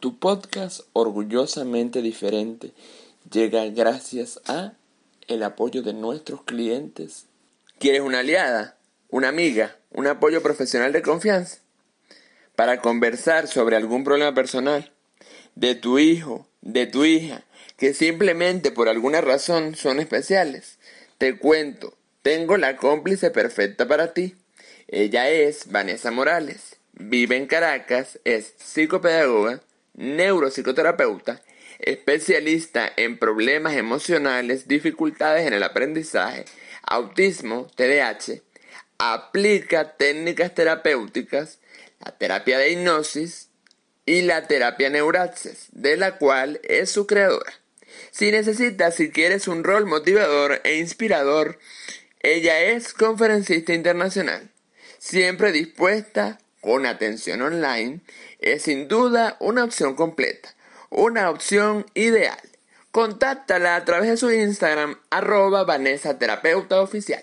Tu podcast orgullosamente diferente llega gracias a el apoyo de nuestros clientes. ¿Quieres una aliada, una amiga, un apoyo profesional de confianza? Para conversar sobre algún problema personal de tu hijo, de tu hija, que simplemente por alguna razón son especiales. Te cuento, tengo la cómplice perfecta para ti. Ella es Vanessa Morales, vive en Caracas, es psicopedagoga, neuropsicoterapeuta, especialista en problemas emocionales, dificultades en el aprendizaje, autismo, TDAH, aplica técnicas terapéuticas, la terapia de hipnosis y la terapia neuraxis, de la cual es su creadora. Si necesitas, si quieres un rol motivador e inspirador, ella es conferencista internacional, siempre dispuesta con atención online es sin duda una opción completa, una opción ideal. Contáctala a través de su Instagram arroba Vanessa Oficial.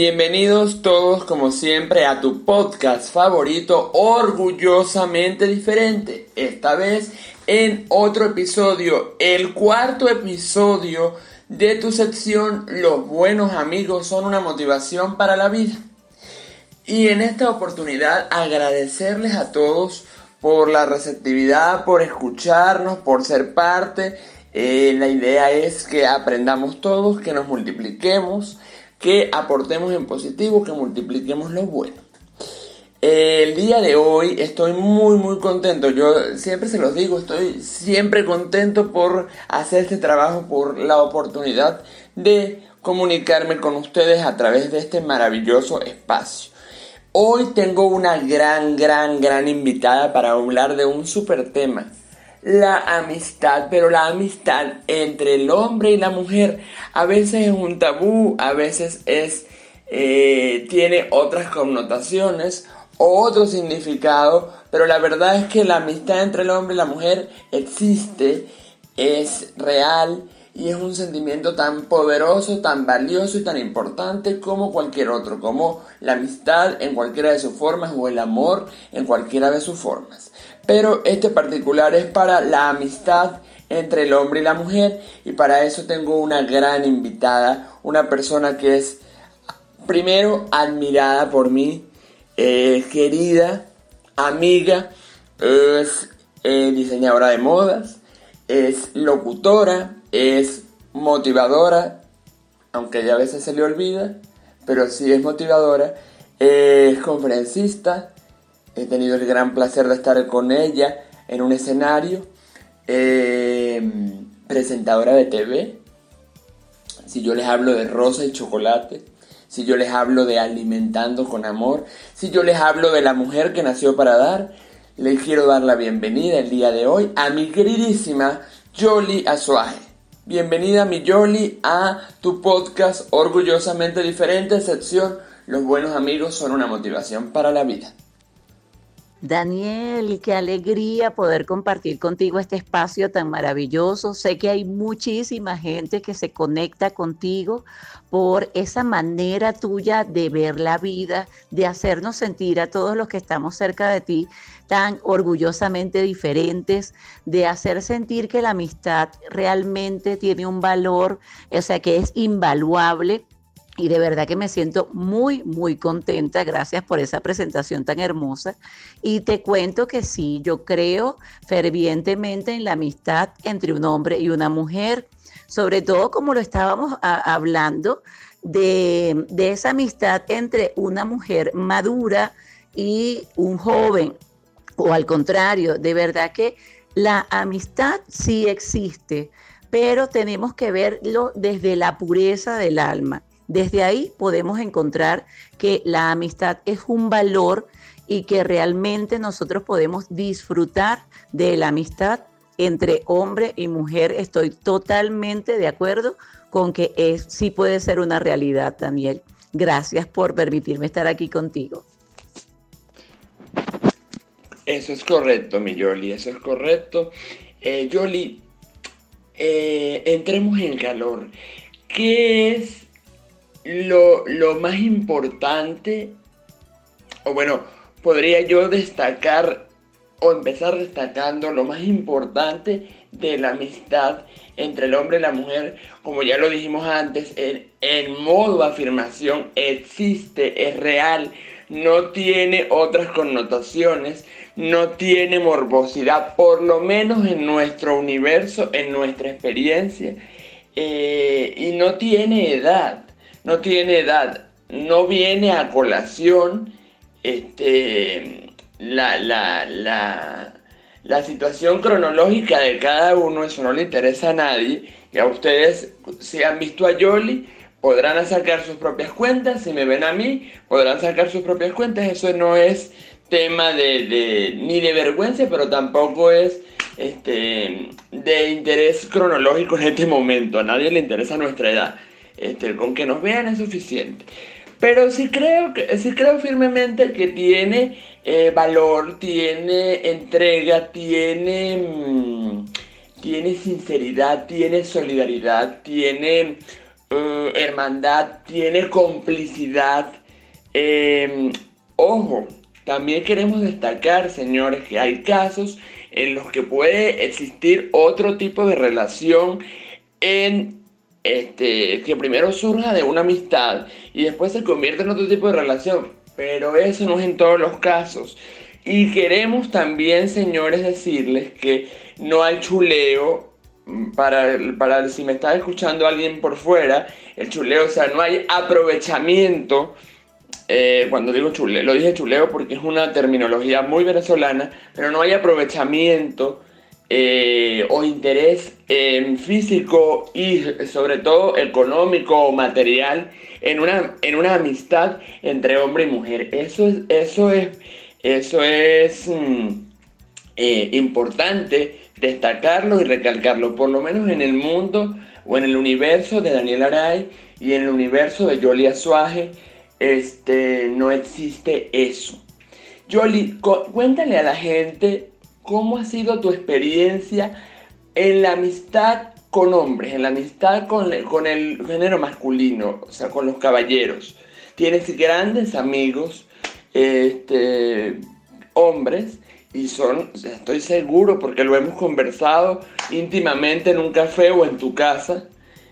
Bienvenidos todos como siempre a tu podcast favorito orgullosamente diferente. Esta vez en otro episodio, el cuarto episodio de tu sección Los buenos amigos son una motivación para la vida. Y en esta oportunidad agradecerles a todos por la receptividad, por escucharnos, por ser parte. Eh, la idea es que aprendamos todos, que nos multipliquemos que aportemos en positivo, que multipliquemos lo bueno. El día de hoy estoy muy muy contento, yo siempre se los digo, estoy siempre contento por hacer este trabajo, por la oportunidad de comunicarme con ustedes a través de este maravilloso espacio. Hoy tengo una gran, gran, gran invitada para hablar de un super tema la amistad, pero la amistad entre el hombre y la mujer a veces es un tabú, a veces es eh, tiene otras connotaciones o otro significado, pero la verdad es que la amistad entre el hombre y la mujer existe, es real y es un sentimiento tan poderoso, tan valioso y tan importante como cualquier otro, como la amistad en cualquiera de sus formas o el amor en cualquiera de sus formas. Pero este particular es para la amistad entre el hombre y la mujer. Y para eso tengo una gran invitada, una persona que es primero admirada por mí, eh, querida, amiga, es eh, diseñadora de modas, es locutora, es motivadora, aunque ya a veces se le olvida, pero sí es motivadora, es conferencista, He tenido el gran placer de estar con ella en un escenario. Eh, presentadora de TV. Si yo les hablo de rosa y chocolate. Si yo les hablo de alimentando con amor. Si yo les hablo de la mujer que nació para dar. Les quiero dar la bienvenida el día de hoy a mi queridísima Jolie Azuaje. Bienvenida mi Jolie a tu podcast orgullosamente diferente, sección Los buenos amigos son una motivación para la vida. Daniel, qué alegría poder compartir contigo este espacio tan maravilloso. Sé que hay muchísima gente que se conecta contigo por esa manera tuya de ver la vida, de hacernos sentir a todos los que estamos cerca de ti tan orgullosamente diferentes, de hacer sentir que la amistad realmente tiene un valor, o sea, que es invaluable y de verdad que me siento muy, muy contenta. Gracias por esa presentación tan hermosa. Y te cuento que sí, yo creo fervientemente en la amistad entre un hombre y una mujer, sobre todo como lo estábamos hablando, de, de esa amistad entre una mujer madura y un joven, o al contrario, de verdad que la amistad sí existe, pero tenemos que verlo desde la pureza del alma desde ahí podemos encontrar que la amistad es un valor y que realmente nosotros podemos disfrutar de la amistad entre hombre y mujer. Estoy totalmente de acuerdo con que es, sí puede ser una realidad, Daniel. Gracias por permitirme estar aquí contigo. Eso es correcto, mi Yoli, eso es correcto. Eh, eh, entremos en calor. ¿Qué es lo, más importante, o bueno, podría yo destacar o empezar destacando lo más importante de la amistad entre el hombre y la mujer, como ya lo dijimos antes, en, en modo afirmación existe, es real, no tiene otras connotaciones, no tiene morbosidad, por lo menos en nuestro universo, en nuestra experiencia, eh, y no tiene edad no tiene edad, no viene a colación este, la, la, la, situación cronológica de cada uno, eso no le interesa a nadie. Y a ustedes, si han visto a Yoli, podrán sacar sus propias cuentas, si me ven a mí, podrán sacar sus propias cuentas, eso no es tema de, ni de vergüenza, pero tampoco es este, de interés cronológico en este momento, a nadie le interesa nuestra edad. Este, con que nos vean es suficiente. Pero sí creo, sí creo firmemente que tiene eh, valor, tiene entrega, tiene, mm, tiene sinceridad, tiene solidaridad, tiene eh, hermandad, tiene complicidad. Em, ojo, también queremos destacar, señores, que hay casos en los que puede existir otro tipo de relación en este, que primero surja de una amistad y después se convierte en otro tipo de relación. Pero eso no es en todos los casos. Y queremos también, señores, decirles que no hay chuleo. Para, para si me está escuchando alguien por fuera, el chuleo, o sea, no hay aprovechamiento. Eh, cuando digo chuleo, lo dije chuleo porque es una terminología muy venezolana, pero no hay aprovechamiento eh, o interés físico y sobre todo económico o material en una, en una amistad entre hombre y mujer. Eso es, eso es, eso es mm, eh, importante destacarlo y recalcarlo, por lo menos en el mundo o en el universo de Daniel Aray y en el universo de Yoli Azuaje, este, no existe eso. Yoli, cuéntale a la gente ¿Cómo ha sido tu experiencia en la amistad con hombres, en la amistad con, el género masculino, o sea, con los caballeros? Tienes grandes amigos, este, hombres, y son, estoy seguro, porque lo hemos conversado íntimamente en un café o en tu casa,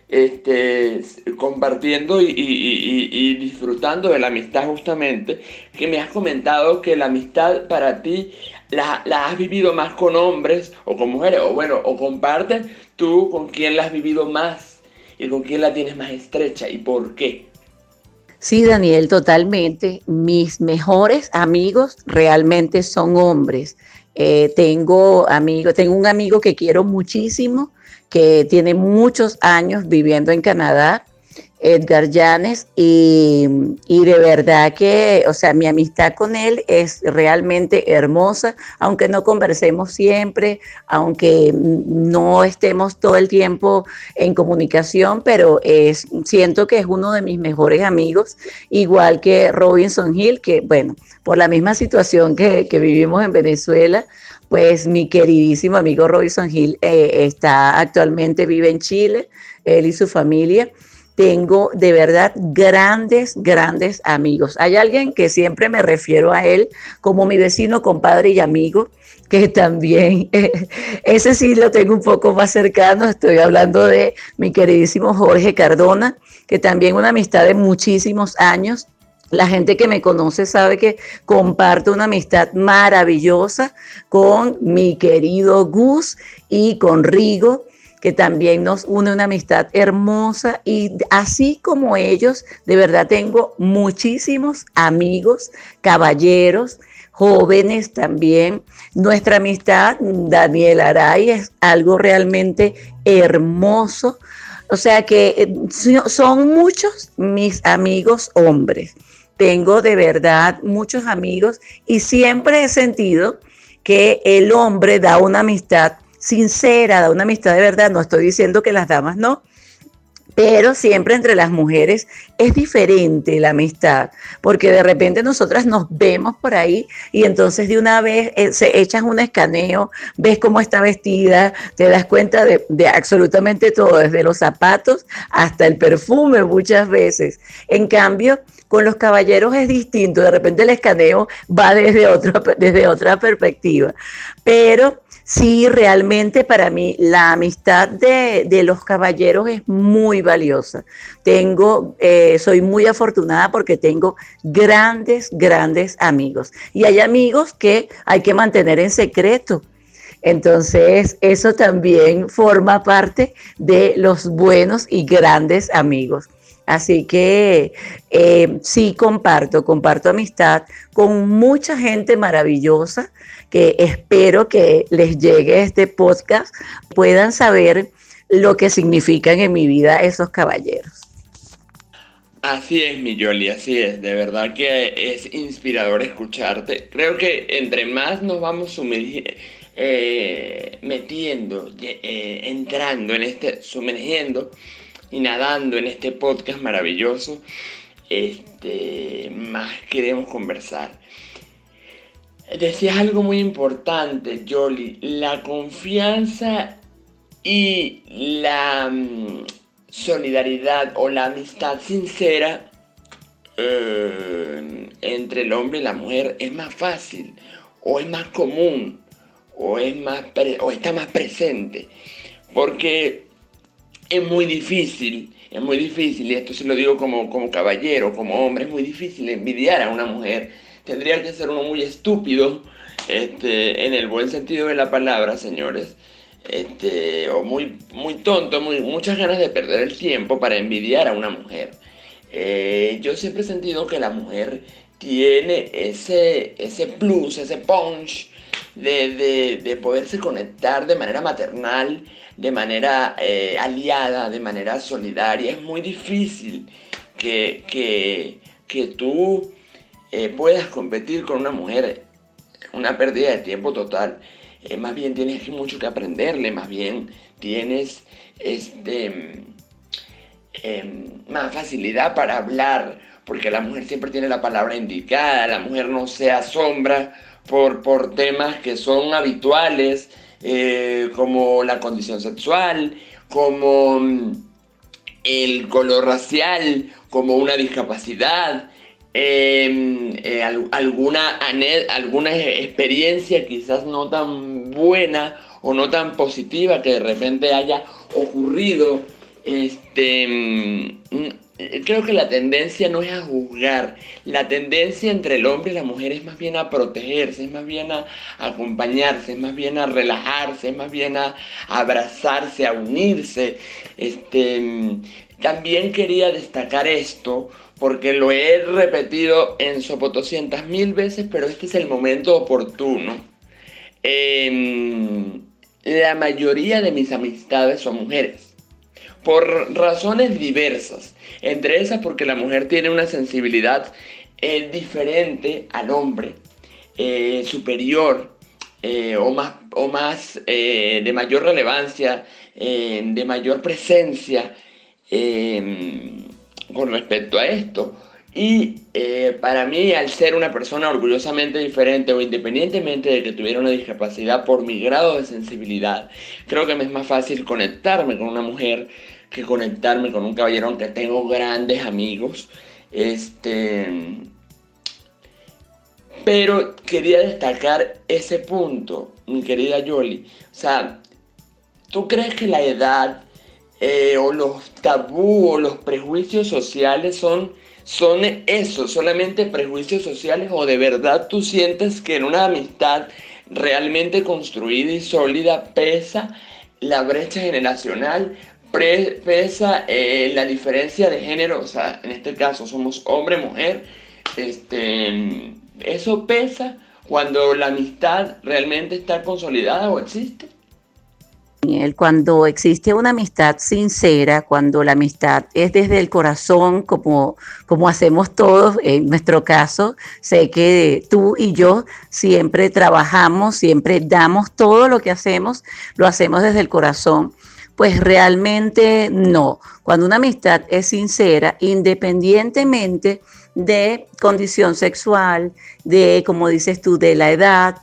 este, compartiendo y, disfrutando de la amistad justamente, que me has comentado que la amistad para ti la, has vivido más con hombres o con mujeres, o bueno, o compartes tú con quién la has vivido más y con quién la tienes más estrecha y por qué. Sí, Daniel, totalmente. Mis mejores amigos realmente son hombres. Eh, tengo amigos, tengo un amigo que quiero muchísimo, que tiene muchos años viviendo en Canadá Edgar Llanes y, de verdad que, o sea, mi amistad con él es realmente hermosa, aunque no conversemos siempre, aunque no estemos todo el tiempo en comunicación, pero es, siento que es uno de mis mejores amigos, igual que Robinson Hill, que bueno, por la misma situación que, vivimos en Venezuela, pues mi queridísimo amigo Robinson Hill eh, está actualmente, vive en Chile, él y su familia tengo de verdad grandes, grandes amigos. Hay alguien que siempre me refiero a él como mi vecino, compadre y amigo, que también, ese sí lo tengo un poco más cercano, estoy hablando de mi queridísimo Jorge Cardona, que también una amistad de muchísimos años. La gente que me conoce sabe que comparto una amistad maravillosa con mi querido Gus y con Rigo, que también nos une una amistad hermosa y así como ellos, de verdad tengo muchísimos amigos, caballeros, jóvenes también. Nuestra amistad, Daniel Aray, es algo realmente hermoso. O sea que eh, son muchos mis amigos hombres. Tengo de verdad muchos amigos y siempre he sentido que el hombre da una amistad sincera, da una amistad de verdad. No estoy diciendo que las damas no, pero siempre entre las mujeres es diferente la amistad, porque de repente nosotras nos vemos por ahí y entonces de una vez eh, se echas un escaneo, ves cómo está vestida, te das cuenta de, de, absolutamente todo, desde los zapatos hasta el perfume muchas veces. En cambio, con los caballeros es distinto, de repente el escaneo va desde, desde otra perspectiva, pero Sí, realmente para mí la amistad de, los caballeros es muy valiosa. Tengo, eh, soy muy afortunada porque tengo grandes, grandes amigos. Y hay amigos que hay que mantener en secreto. Entonces, eso también forma parte de los buenos y grandes amigos. Así que eh, sí comparto, comparto amistad con mucha gente maravillosa que espero que les llegue este podcast, puedan saber lo que significan en mi vida esos caballeros. Así es, mi Yoli, así es. De verdad que es inspirador escucharte. Creo que entre más nos vamos eh, metiendo, eh, entrando en este, sumergiendo y nadando en este podcast maravilloso, este, más queremos conversar. Decías algo muy importante, Jolly, la confianza y la mm, solidaridad o la amistad sincera eh, entre el hombre y la mujer es más fácil o es más común o, es más o está más presente. Porque es muy difícil, es muy difícil, y esto se lo digo como, como caballero, como hombre, es muy difícil envidiar a una mujer tendría que ser uno muy estúpido, este, en el buen sentido de la palabra, señores, este, o muy, muy tonto, muy, muchas ganas de perder el tiempo para envidiar a una mujer. Eh, yo siempre he sentido que la mujer tiene ese, ese plus, ese punch de, de, poderse conectar de manera maternal, de manera eh, aliada, de manera solidaria. Es muy difícil que, que, que tú eh, puedas competir con una mujer, una pérdida de tiempo total. Eh, más bien tienes mucho que aprenderle, más bien tienes este, em, más facilidad para hablar, porque la mujer siempre tiene la palabra indicada, la mujer no se asombra por, por temas que son habituales, eh, como la condición sexual, como mm, el color racial, como una discapacidad, Em, eh, alguna, alguna experiencia quizás no tan buena o no tan positiva que de repente haya ocurrido. Este, mm, creo que la tendencia no es a juzgar, la tendencia entre el hombre y la mujer es más bien a protegerse, es más bien a, acompañarse, es más bien a relajarse, es más bien a, abrazarse, a unirse. Este, mm, también quería destacar esto porque lo he repetido en sopotoscientas mil veces, pero este es el momento oportuno. Em, la mayoría de mis amistades son mujeres, por razones diversas, entre esas porque la mujer tiene una sensibilidad eh, diferente al hombre, eh, superior eh, o más, o más de mayor relevancia, de mayor presencia em, con respecto a esto. Y para mí, al ser una persona orgullosamente diferente o independientemente de que tuviera una discapacidad por mi grado de sensibilidad, creo que me es más fácil conectarme con una mujer que conectarme con un caballero, aunque tengo grandes amigos. Este, pero quería destacar ese punto, mi querida Yoli. O sea, ¿tú crees que la edad eh, o los tabú o los prejuicios sociales son, son eso, solamente prejuicios sociales o de verdad tú sientes que en una amistad realmente construida y sólida pesa la brecha generacional, pesa eh, la diferencia de género, o sea, en este caso somos hombre-mujer, este, eso pesa cuando la amistad realmente está consolidada o existe. Cuando existe una amistad sincera, cuando la amistad es desde el corazón, como, como hacemos todos, en nuestro caso, sé que tú y yo siempre trabajamos, siempre damos todo lo que hacemos, lo hacemos desde el corazón. Pues realmente no. Cuando una amistad es sincera, independientemente de condición sexual, de, como dices tú, de la edad,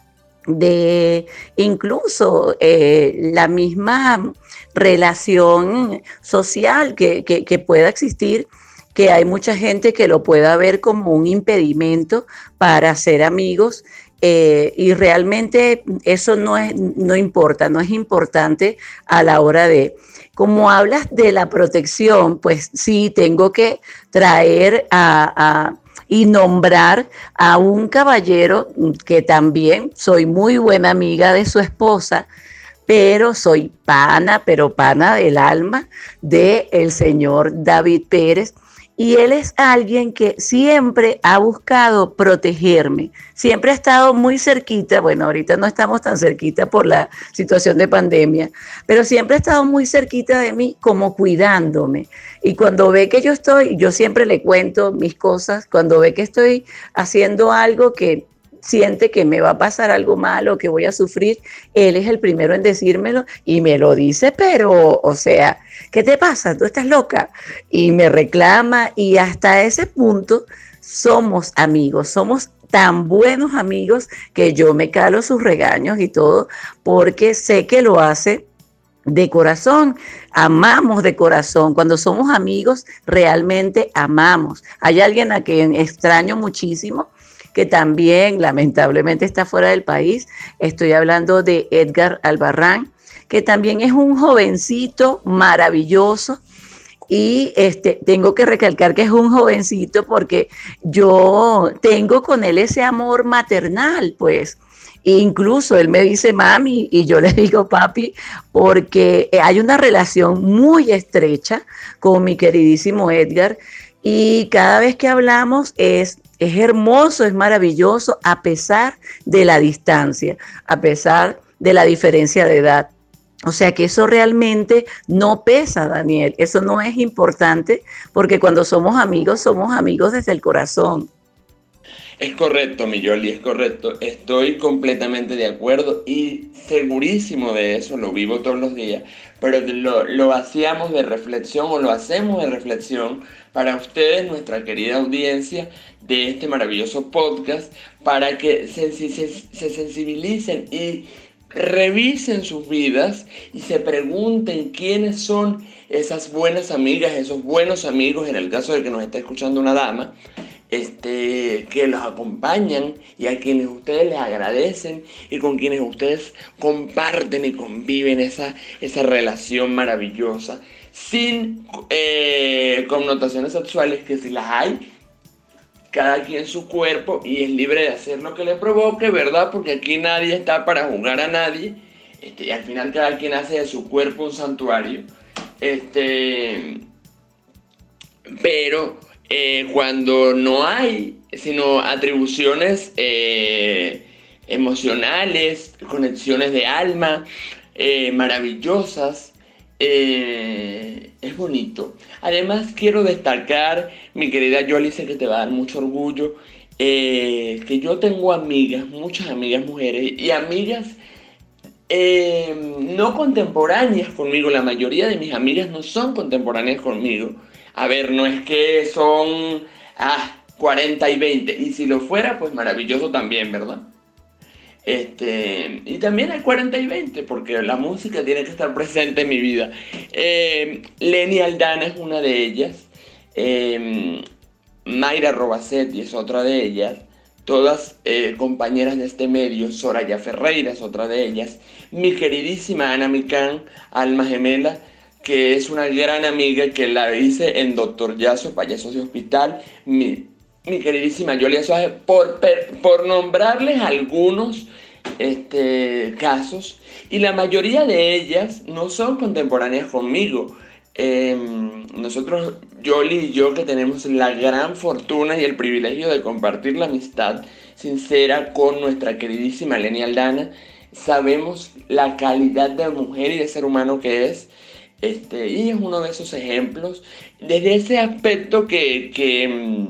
de incluso eh, la misma relación social que, pueda existir, que hay mucha gente que lo pueda ver como un impedimento para ser amigos. Eh, y realmente eso no, es, no importa, no es importante a la hora de, como hablas de la protección, pues sí, tengo que traer a y nombrar a un caballero que también soy muy buena amiga de su esposa, pero soy pana, pero pana del alma de el señor David Pérez, y él es alguien que siempre ha buscado protegerme, siempre ha estado muy cerquita, bueno, ahorita no estamos tan cerquita por la situación de pandemia, pero siempre ha estado muy cerquita de mí como cuidándome. Y cuando ve que yo estoy, yo siempre le cuento mis cosas, cuando ve que estoy haciendo algo que siente que me va a pasar algo malo, que voy a sufrir, él es el primero en decírmelo y me lo dice, pero, o sea, ¿qué te pasa? ¿Tú estás loca? Y me reclama y hasta ese punto somos amigos, somos tan buenos amigos que yo me calo sus regaños y todo, porque sé que lo hace de corazón, amamos de corazón. Cuando somos amigos, realmente amamos. Hay alguien a quien extraño muchísimo, que también lamentablemente está fuera del país. Estoy hablando de Edgar Albarrán, que también es un jovencito maravilloso. Y este, tengo que recalcar que es un jovencito porque yo tengo con él ese amor maternal, pues. Incluso él me dice mami y yo le digo papi porque hay una relación muy estrecha con mi queridísimo Edgar y cada vez que hablamos es es hermoso, es maravilloso, a pesar de la distancia, a pesar de la diferencia de edad. O sea que eso realmente no pesa, Daniel. Eso no es importante porque cuando somos amigos, somos amigos desde el corazón. Es correcto, mi Yoli, es correcto. Estoy completamente de acuerdo y segurísimo de eso, lo vivo todos los días. Pero lo, lo hacíamos de reflexión o lo hacemos de reflexión para ustedes, nuestra querida audiencia de este maravilloso podcast, para que se, sensibilicen y revisen sus vidas y se pregunten quiénes son esas buenas amigas, esos buenos amigos, en el caso de que nos esté escuchando una dama, este, que los acompañan y a quienes ustedes les agradecen y con quienes ustedes comparten y conviven esa, esa relación maravillosa sin eh, connotaciones sexuales, que si las hay, cada quien su cuerpo y es libre de hacer lo que le provoque, ¿verdad? Porque aquí nadie está para juzgar a nadie. Este, y al final cada quien hace de su cuerpo un santuario. Este, pero eh, cuando no hay sino atribuciones eh, emocionales, conexiones de alma maravillosas, eh, es bonito. Además quiero destacar, mi querida Yoli, sé que te va a dar mucho orgullo, que yo tengo amigas, muchas amigas mujeres y amigas no contemporáneas conmigo. La mayoría de mis amigas no son contemporáneas conmigo. A ver, no es que son ah, 40 y 20. Y si lo fuera, pues maravilloso también, ¿verdad? Este, y también hay 40 y 20, porque la música tiene que estar presente en mi vida. Eh, Lenny Aldana es una de ellas. Eh, Mayra Robacetti es otra de ellas. Todas eh, compañeras de este medio. Soraya Ferreira es otra de ellas. Mi queridísima Ana Micán, alma gemela, que es una gran amiga que la hice en Doctor Yaso, payasos de hospital. Mi, mi queridísima Yolia Suárez, por, por nombrarles algunos este, casos, y la mayoría de ellas no son contemporáneas conmigo. Em, nosotros, Yoli y yo, que tenemos la gran fortuna y el privilegio de compartir la amistad sincera con nuestra queridísima Leni Aldana, sabemos la calidad de mujer y de ser humano que es. Este, y es uno de esos ejemplos, desde ese aspecto que, que, em,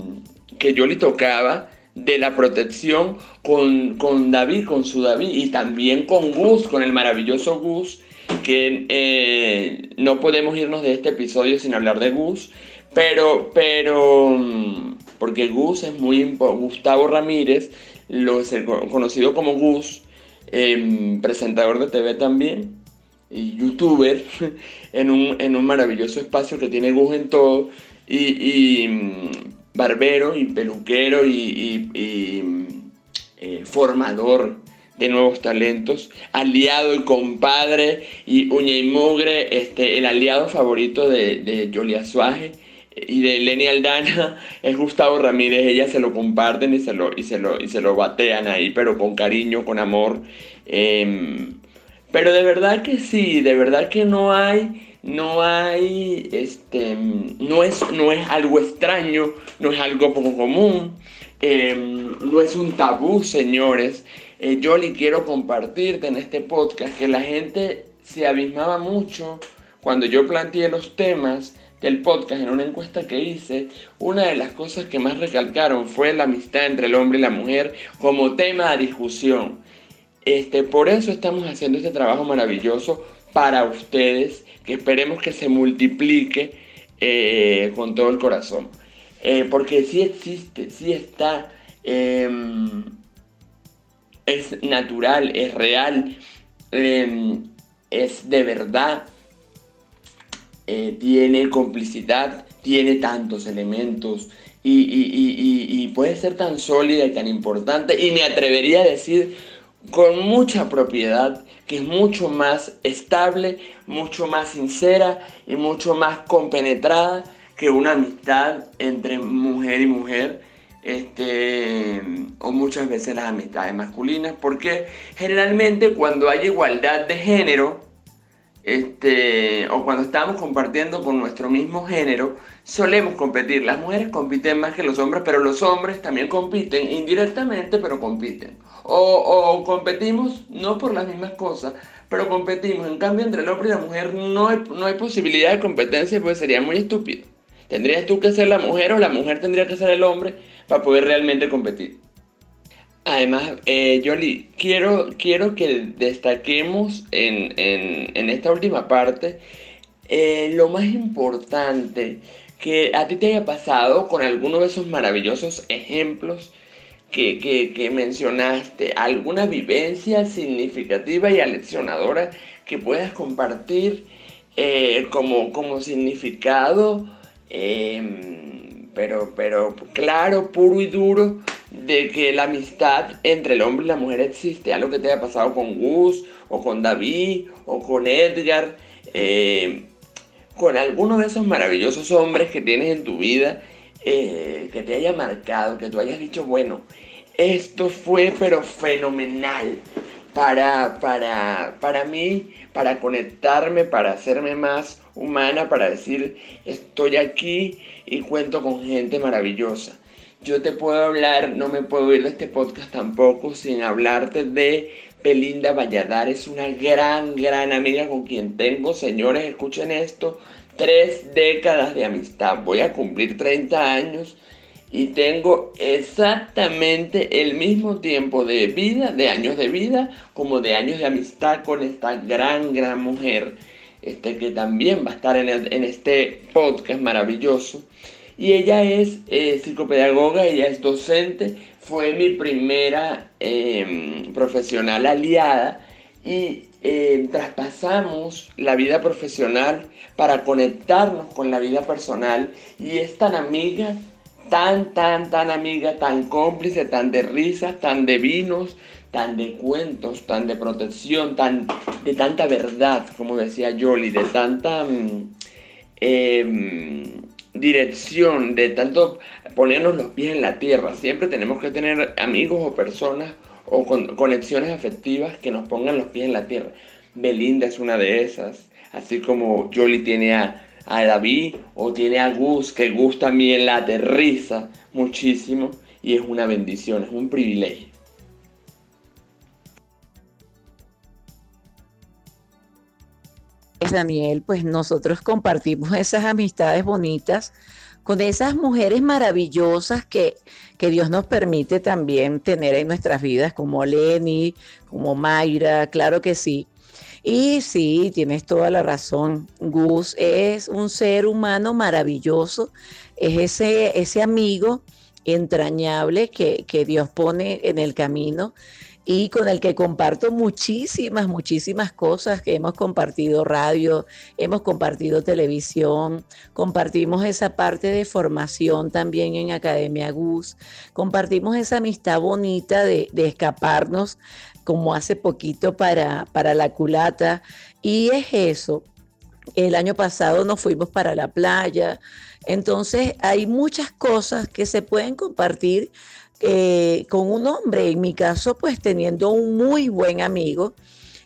que Yoli tocaba, de la protección con, con, David, con su David, y también con Gus, con el maravilloso Gus, que eh, no podemos irnos de este episodio sin hablar de Gus, pero, pero, mm, porque Gus es muy Gustavo Ramírez, lo conocido como Gus, em, presentador de TV también, youtuber, en un, en un maravilloso espacio que tiene Gus en todo, y, y mm, barbero y peluquero y, eh, formador de nuevos talentos, aliado y compadre y uña y mugre, este, el aliado favorito de, de Yolia Suaje y de Lenny Aldana es Gustavo Ramírez, ellas se lo comparten y se lo, y se lo, y se lo batean ahí, pero con cariño, con amor. Em, pero de verdad que sí, de verdad que no hay no hay, este, no es, no es algo extraño, no es algo poco común, em, no es un tabú, señores. Eh, yo le quiero compartirte en este podcast que la gente se abismaba mucho cuando yo planteé los temas del podcast en una encuesta que hice, una de las cosas que más recalcaron fue la amistad entre el hombre y la mujer como tema de discusión. Este, por eso estamos haciendo este trabajo maravilloso para ustedes que esperemos que se multiplique eh, con todo el corazón. Eh, porque sí existe, sí está, em, es natural, es real, em, es de verdad, eh, tiene complicidad, tiene tantos elementos y, y puede ser tan sólida y tan importante y me atrevería a decir con mucha propiedad, que es mucho más estable, mucho más sincera y mucho más compenetrada que una amistad entre mujer y mujer, este, o muchas veces las amistades masculinas, porque generalmente cuando hay igualdad de género, este, o cuando estamos compartiendo con nuestro mismo género, solemos competir. Las mujeres compiten más que los hombres, pero los hombres también compiten indirectamente, pero compiten. O, competimos no por las mismas cosas, pero competimos. En cambio, entre el hombre y la mujer no hay, no hay posibilidad de competencia, pues sería muy estúpido. Tendrías tú que ser la mujer o la mujer tendría que ser el hombre para poder realmente competir. Además, eh, quiero, quiero que destaquemos en, esta última parte eh, lo más importante que a ti te haya pasado con alguno de esos maravillosos ejemplos que, mencionaste, alguna vivencia significativa y aleccionadora que puedas compartir eh, como, como significado, em, pero, pero claro, puro y duro, de que la amistad entre el hombre y la mujer existe, algo que te haya pasado con Gus, o con David, o con Edgar, eh, con alguno de esos maravillosos hombres que tienes en tu vida, eh, que te haya marcado, que tú hayas dicho, bueno, esto fue pero fenomenal para, para, para mí, para conectarme, para hacerme más humana, para decir, estoy aquí y cuento con gente maravillosa. Yo te puedo hablar, no me puedo ir de este podcast tampoco sin hablarte de Belinda Valladares, una gran, gran amiga con quien tengo, señores, escuchen esto, tres décadas de amistad. Voy a cumplir 30 años y tengo exactamente el mismo tiempo de vida, de años de vida, como de años de amistad con esta gran, gran mujer, este, que también va a estar en, en este podcast maravilloso. Y ella es eh, psicopedagoga, ella es docente, fue mi primera em, profesional aliada y em, traspasamos la vida profesional para conectarnos con la vida personal y es tan amiga, tan, tan, tan amiga, tan cómplice, tan de risas, tan de vinos, tan de cuentos, tan de protección, tan de tanta verdad, como decía Jolly, de tanta mm, em, dirección, de tanto ponernos los pies en la tierra. Siempre tenemos que tener amigos o personas o con, conexiones afectivas que nos pongan los pies en la tierra. Belinda es una de esas, así como Jolly tiene a, a David o tiene a Gus, que Gus también la aterriza muchísimo y es una bendición, es un privilegio. Daniel, pues nosotros compartimos esas amistades bonitas con esas mujeres maravillosas que, que, Dios nos permite también tener en nuestras vidas, como Lenny, como Mayra, claro que sí. Y sí, tienes toda la razón. Gus es un ser humano maravilloso, es ese, ese amigo entrañable que, que Dios pone en el camino y con el que comparto muchísimas, muchísimas cosas que hemos compartido radio, hemos compartido televisión, compartimos esa parte de formación también en Academia GUS, compartimos esa amistad bonita de, escaparnos como hace poquito para, para la culata y es eso. El año pasado nos fuimos para la playa, entonces hay muchas cosas que se pueden compartir eh, con un hombre, en mi caso, pues teniendo un muy buen amigo,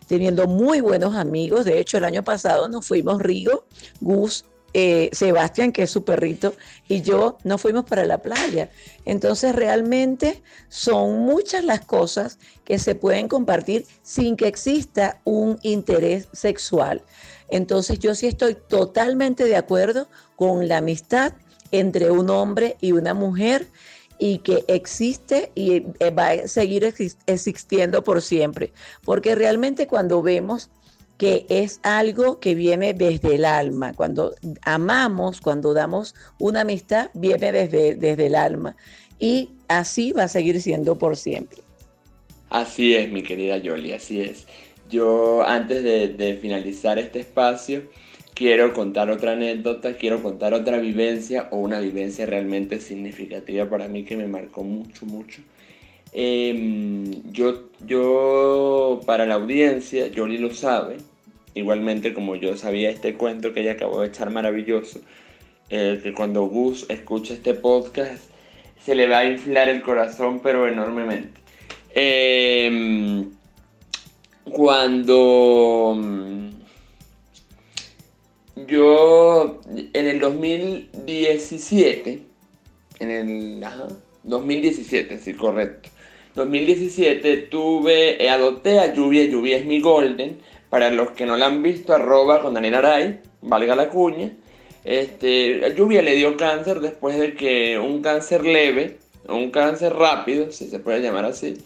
teniendo muy buenos amigos. De hecho, el año pasado nos fuimos Rigo, Gus, eh, Sebastián, que es su perrito, y yo nos fuimos para la playa. Entonces, realmente son muchas las cosas que se pueden compartir sin que exista un interés sexual. Entonces, yo sí estoy totalmente de acuerdo con la amistad entre un hombre y una mujer y que existe y eh, va a seguir existiendo por siempre. Porque realmente cuando vemos que es algo que viene desde el alma, cuando amamos, cuando damos una amistad, viene desde, desde el alma. Y así va a seguir siendo por siempre. Así es, mi querida Yoli, así es. Yo antes de, de finalizar este espacio, quiero contar otra anécdota, quiero contar otra vivencia o una vivencia realmente significativa para mí que me marcó mucho, mucho. Em, yo, yo, para la audiencia, Yoli lo sabe, igualmente como yo sabía este cuento que ella acabó de echar maravilloso, eh, que cuando Gus escucha este podcast se le va a inflar el corazón, pero enormemente. Em, cuando yo en el 2017, en el 2017, sí, correcto. 2017 tuve, eh, adopté a Lluvia, Lluvia es mi golden, para los que no la han visto, arroba con Daniel Aray, valga la cuña. Este, Lluvia le dio cáncer después de que un cáncer leve, un cáncer rápido, si se puede llamar así,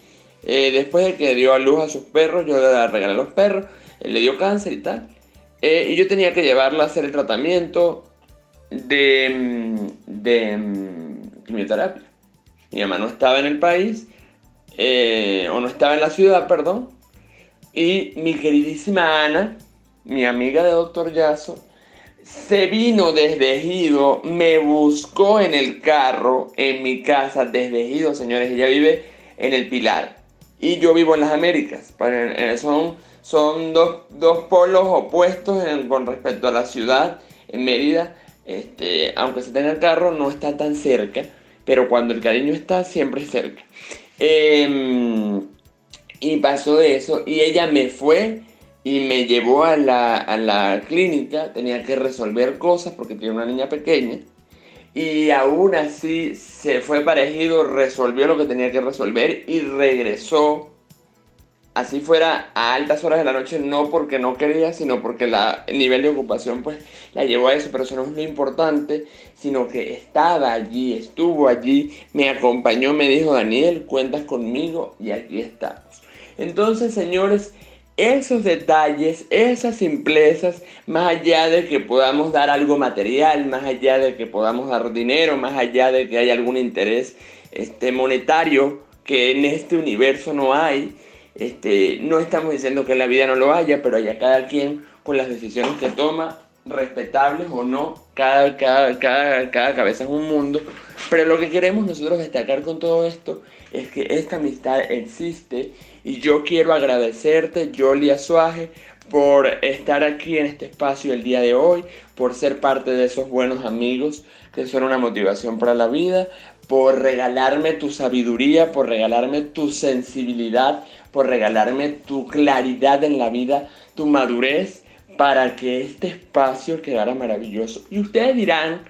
eh, después de que dio a luz a sus perros, yo le regalé a los perros, él le dio cáncer y tal. Eh, y yo tenía que llevarla a hacer el tratamiento de, mm, de mm, quimioterapia. Mi mamá no estaba en el país, eh, o no estaba en la ciudad, perdón. Y mi queridísima Ana, mi amiga de Doctor Yaso, se vino desde Ejido, me buscó en el carro, en mi casa, desde Ejido, señores. Ella vive en el Pilar. Y yo vivo en las Américas. Son son dos, polos opuestos con respecto a la ciudad, en Mérida, este, aunque se tenga el carro, no está tan cerca, pero cuando el cariño está, siempre cerca. Em, y pasó eso, y ella me fue y me llevó a la, a la clínica, tenía que resolver cosas porque tiene una niña pequeña, y aún así se fue parejido, resolvió lo que tenía que resolver y regresó así fuera a altas horas de la noche, no porque no quería, sino porque la, el nivel de ocupación pues la llevó a eso, pero eso no es lo importante, sino que estaba allí, estuvo allí, me acompañó, me dijo, Daniel, cuentas conmigo y aquí estamos. Entonces, señores, esos detalles, esas simplezas, más allá de que podamos dar algo material, más allá de que podamos dar dinero, más allá de que haya algún interés este, monetario que en este universo no hay, este, no estamos diciendo que en la vida no lo haya, pero haya cada quien con las decisiones que toma, respetables o no, cada, cada, cada, cada cabeza es un mundo, pero lo que queremos nosotros destacar con todo esto es que esta amistad existe y yo quiero agradecerte, Jolie Azuaje, por estar aquí en este espacio el día de hoy, por ser parte de esos buenos amigos que son una motivación para la vida, por regalarme tu sabiduría, por regalarme tu sensibilidad, por regalarme tu claridad en la vida, tu madurez, para que este espacio quedara maravilloso. Y ustedes dirán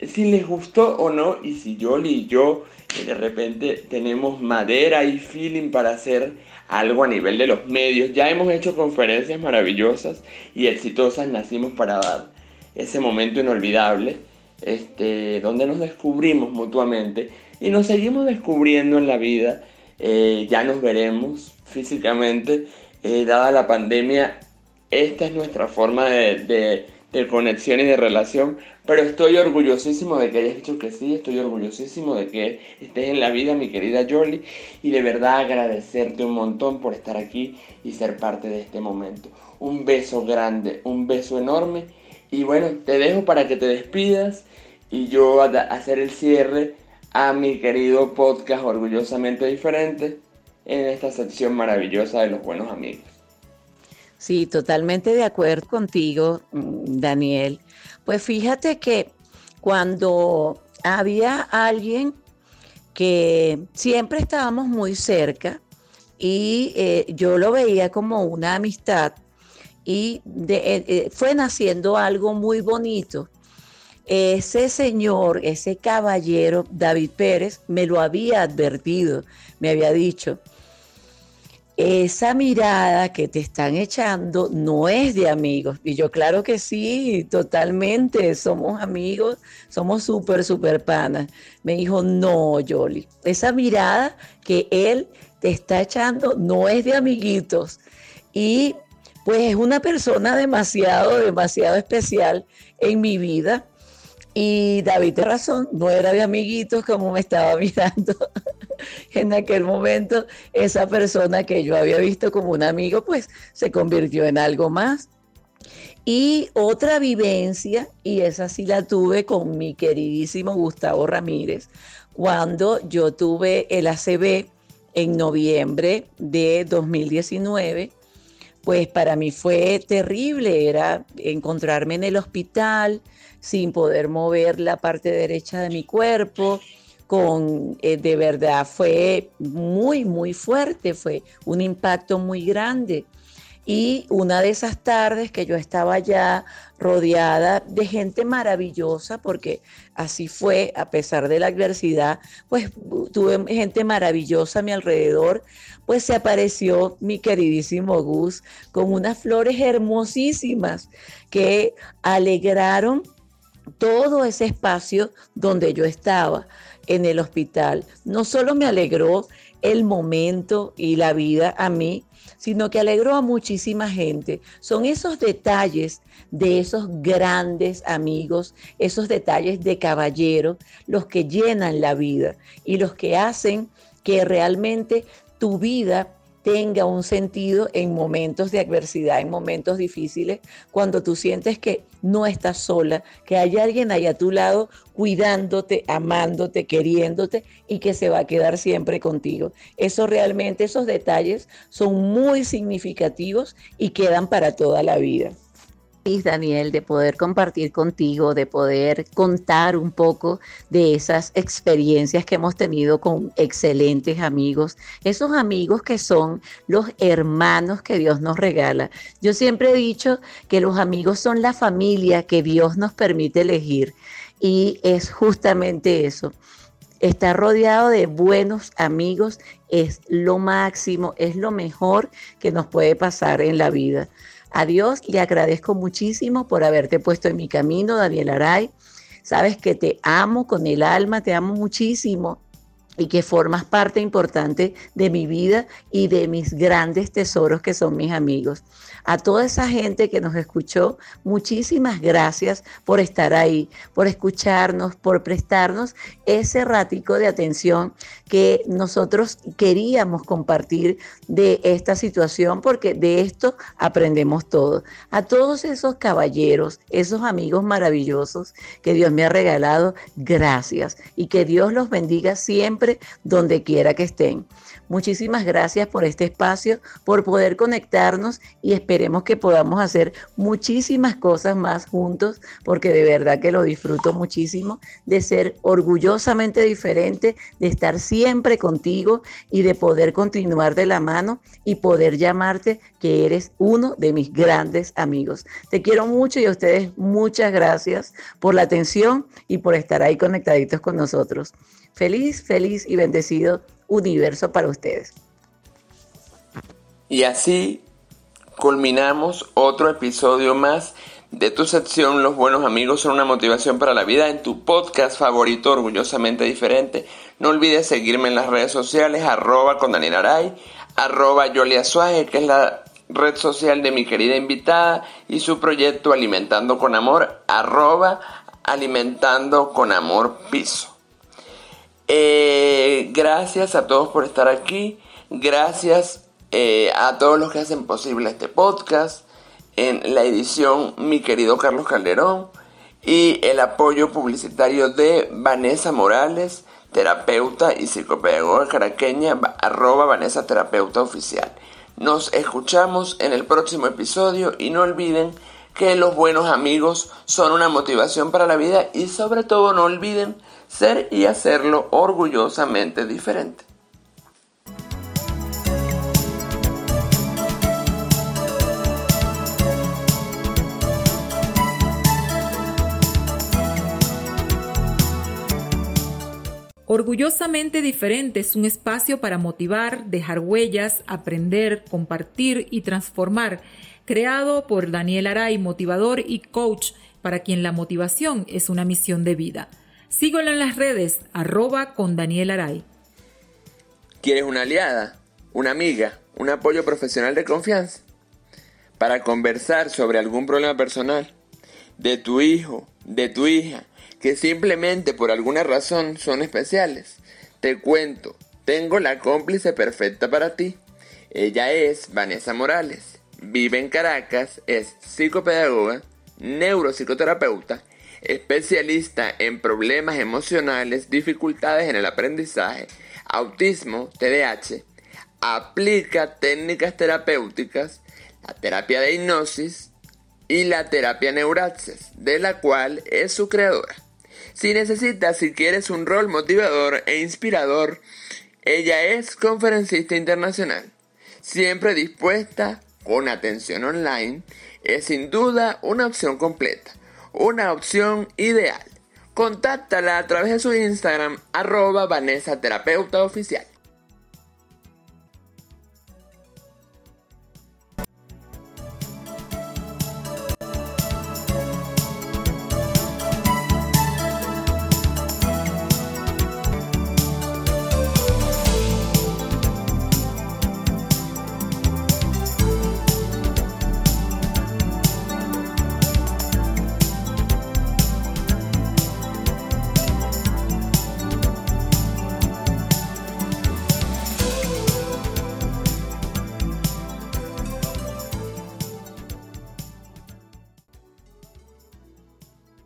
si les gustó o no, y si Jolie y yo de repente tenemos madera y feeling para hacer algo a nivel de los medios. Ya hemos hecho conferencias maravillosas y exitosas, nacimos para dar ese momento inolvidable, este, donde nos descubrimos mutuamente y nos seguimos descubriendo en la vida. Eh, ya nos veremos físicamente, eh, dada la pandemia, esta es nuestra forma de de conexión y de relación, pero estoy orgullosísimo de que hayas dicho que sí, estoy orgullosísimo de que estés en la vida, mi querida Jolie, y de verdad agradecerte un montón por estar aquí y ser parte de este momento. Un beso grande, un beso enorme, y bueno, te dejo para que te despidas y yo a hacer el cierre a mi querido podcast Orgullosamente Diferente en esta sección maravillosa de los buenos amigos. Sí, totalmente de acuerdo contigo, Daniel. Pues fíjate que cuando había alguien que siempre estábamos muy cerca y eh, yo lo veía como una amistad y eh, eh, fue naciendo algo muy bonito. Ese señor, ese caballero, David Pérez, me lo había advertido, me había dicho, esa mirada que te están echando no es de amigos. Y yo claro que sí, totalmente, somos amigos, somos súper, súper panas. Me dijo, no, Yoli, esa mirada que él te está echando no es de amiguitos. Y pues es una persona demasiado, demasiado especial en mi vida. Y David tiene razón, no era de amiguitos como me estaba mirando en aquel momento esa persona que yo había visto como un amigo, pues se convirtió en algo más. Y otra vivencia, y esa sí la tuve con mi queridísimo Gustavo Ramírez, cuando yo tuve el ACB en noviembre de 2019, pues para mí fue terrible, era encontrarme en el hospital sin poder mover la parte derecha de mi cuerpo, con, eh, de verdad fue muy, muy fuerte, fue un impacto muy grande. Y una de esas tardes que yo estaba ya rodeada de gente maravillosa, porque así fue, a pesar de la adversidad, pues tuve gente maravillosa a mi alrededor, pues se apareció mi queridísimo Gus con unas flores hermosísimas que alegraron todo ese espacio donde yo estaba en el hospital. No solo me alegró el momento y la vida a mí, sino que alegró a muchísima gente. Son esos detalles de esos grandes amigos, esos detalles de caballero, los que llenan la vida y los que hacen que realmente tu vida tenga un sentido en momentos de adversidad, en momentos difíciles, cuando tú sientes que no estás sola, que hay alguien ahí a tu lado cuidándote, amándote, queriéndote y que se va a quedar siempre contigo. Eso realmente, esos detalles son muy significativos y quedan para toda la vida. Daniel, de poder compartir contigo, de poder contar un poco de esas experiencias que hemos tenido con excelentes amigos, esos amigos que son los hermanos que Dios nos regala. Yo siempre he dicho que los amigos son la familia que Dios nos permite elegir y es justamente eso. Estar rodeado de buenos amigos es lo máximo, es lo mejor que nos puede pasar en la vida. A Dios le agradezco muchísimo por haberte puesto en mi camino, Daniel Aray. Sabes que te amo con el alma, te amo muchísimo. Y que formas parte importante de mi vida y de mis grandes tesoros que son mis amigos. A toda esa gente que nos escuchó, muchísimas gracias por estar ahí, por escucharnos, por prestarnos ese ratico de atención que nosotros queríamos compartir de esta situación, porque de esto aprendemos todo. A todos esos caballeros, esos amigos maravillosos que Dios me ha regalado, gracias y que Dios los bendiga donde quiera que estén. Muchísimas gracias por este espacio, por poder conectarnos y esperemos que podamos hacer muchísimas cosas más juntos, porque de verdad que lo disfruto muchísimo de ser orgullosamente diferente, de estar siempre contigo y de poder continuar de la mano y poder llamarte que eres uno de mis grandes amigos. Te quiero mucho y a ustedes muchas gracias por la atención y por estar ahí conectaditos con nosotros. Feliz, feliz y bendecido universo para ustedes. Y así culminamos otro episodio más de tu sección Los buenos amigos son una motivación para la vida en tu podcast favorito orgullosamente diferente. No olvides seguirme en las redes sociales arroba con Daniel Aray, arroba Yolia Suárez, que es la red social de mi querida invitada y su proyecto Alimentando con Amor, arroba Alimentando con Amor Piso. Eh, gracias a todos por estar aquí. Gracias eh, a todos los que hacen posible este podcast. En la edición, mi querido Carlos Calderón. Y el apoyo publicitario de Vanessa Morales, terapeuta y psicopedagoga caraqueña, arroba Vanessa Terapeuta Oficial. Nos escuchamos en el próximo episodio y no olviden que los buenos amigos son una motivación para la vida y sobre todo no olviden ser y hacerlo orgullosamente diferente. Orgullosamente diferente es un espacio para motivar, dejar huellas, aprender, compartir y transformar, creado por Daniel Aray, motivador y coach, para quien la motivación es una misión de vida. Síguelo en las redes, arroba con Daniel Aray. ¿Quieres una aliada, una amiga, un apoyo profesional de confianza? Para conversar sobre algún problema personal, de tu hijo, de tu hija, que simplemente por alguna razón son especiales. Te cuento, tengo la cómplice perfecta para ti. Ella es Vanessa Morales, vive en Caracas, es psicopedagoga, neuropsicoterapeuta especialista en problemas emocionales, dificultades en el aprendizaje, autismo, TDAH, aplica técnicas terapéuticas, la terapia de hipnosis y la terapia neuraxis, de la cual es su creadora. Si necesitas, si quieres un rol motivador e inspirador, ella es conferencista internacional, siempre dispuesta, con atención online, es sin duda una opción completa una opción ideal. Contáctala a través de su Instagram arroba Vanessa Terapeuta Oficial.